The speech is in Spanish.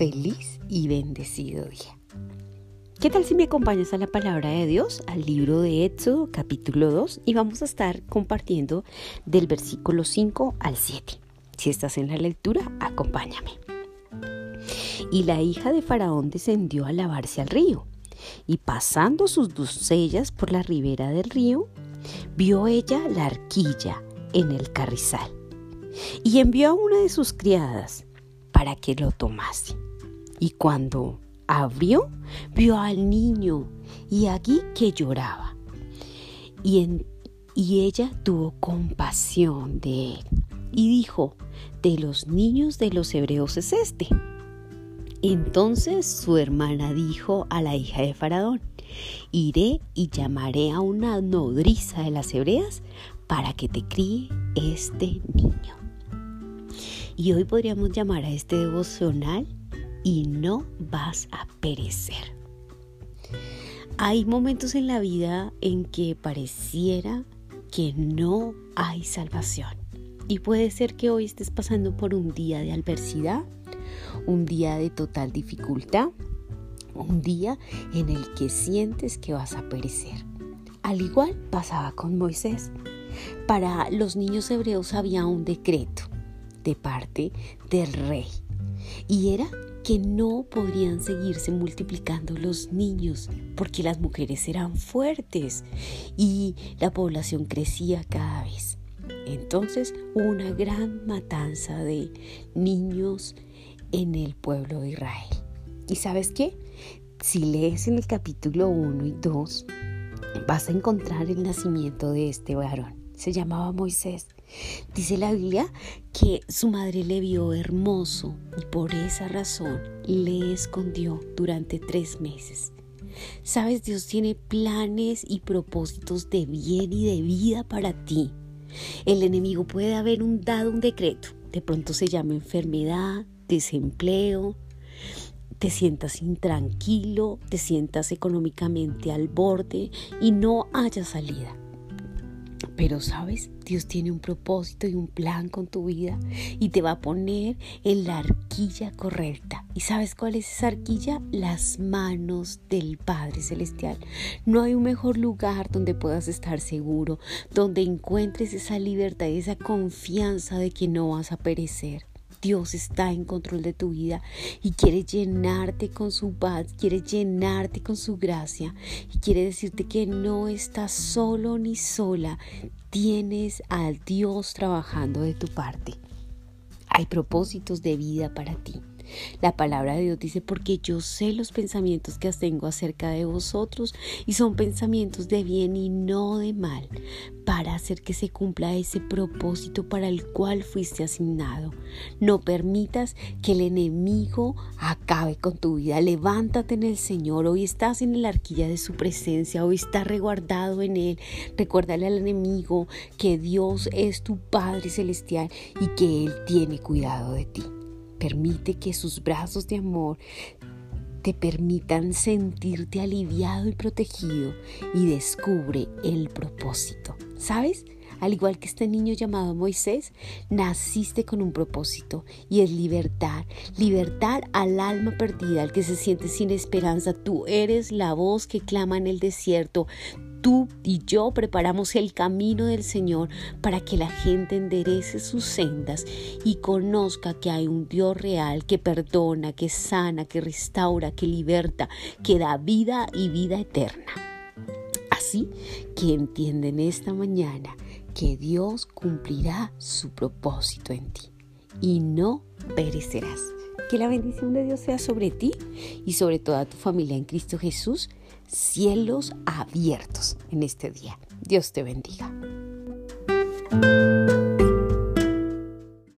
feliz y bendecido día. ¿Qué tal si me acompañas a la palabra de Dios, al libro de Éxodo capítulo 2 y vamos a estar compartiendo del versículo 5 al 7? Si estás en la lectura, acompáñame. Y la hija de Faraón descendió a lavarse al río y pasando sus doncellas por la ribera del río, vio ella la arquilla en el carrizal y envió a una de sus criadas para que lo tomase. Y cuando abrió, vio al niño y aquí que lloraba. Y, y ella tuvo compasión de él y dijo, de los niños de los hebreos es este. Entonces su hermana dijo a la hija de Faraón, iré y llamaré a una nodriza de las hebreas para que te críe este niño. Y hoy podríamos llamar a este devocional y no vas a perecer. Hay momentos en la vida en que pareciera que no hay salvación. Y puede ser que hoy estés pasando por un día de adversidad, un día de total dificultad, un día en el que sientes que vas a perecer. Al igual pasaba con Moisés. Para los niños hebreos había un decreto de parte del rey y era que no podrían seguirse multiplicando los niños porque las mujeres eran fuertes y la población crecía cada vez. Entonces una gran matanza de niños en el pueblo de Israel. ¿Y sabes qué? Si lees en el capítulo 1 y 2, vas a encontrar el nacimiento de este varón. Se llamaba Moisés. Dice la Biblia que su madre le vio hermoso y por esa razón le escondió durante tres meses. Sabes, Dios tiene planes y propósitos de bien y de vida para ti. El enemigo puede haber un, dado un decreto. De pronto se llama enfermedad, desempleo, te sientas intranquilo, te sientas económicamente al borde y no haya salida. Pero sabes, Dios tiene un propósito y un plan con tu vida y te va a poner en la arquilla correcta. ¿Y sabes cuál es esa arquilla? Las manos del Padre Celestial. No hay un mejor lugar donde puedas estar seguro, donde encuentres esa libertad y esa confianza de que no vas a perecer. Dios está en control de tu vida y quiere llenarte con su paz, quiere llenarte con su gracia y quiere decirte que no estás solo ni sola, tienes a Dios trabajando de tu parte. Hay propósitos de vida para ti. La palabra de Dios dice, porque yo sé los pensamientos que tengo acerca de vosotros y son pensamientos de bien y no de mal, para hacer que se cumpla ese propósito para el cual fuiste asignado. No permitas que el enemigo acabe con tu vida. Levántate en el Señor. Hoy estás en la arquilla de su presencia. Hoy estás reguardado en Él. Recuérdale al enemigo que Dios es tu Padre Celestial y que Él tiene cuidado de ti. Permite que sus brazos de amor te permitan sentirte aliviado y protegido y descubre el propósito. ¿Sabes? Al igual que este niño llamado Moisés, naciste con un propósito y es libertad. Libertad al alma perdida, al que se siente sin esperanza. Tú eres la voz que clama en el desierto tú y yo preparamos el camino del Señor para que la gente enderece sus sendas y conozca que hay un Dios real que perdona, que sana, que restaura, que liberta, que da vida y vida eterna. Así que entienden esta mañana que Dios cumplirá su propósito en ti y no perecerás. Que la bendición de Dios sea sobre ti y sobre toda tu familia en Cristo Jesús cielos abiertos en este día. Dios te bendiga.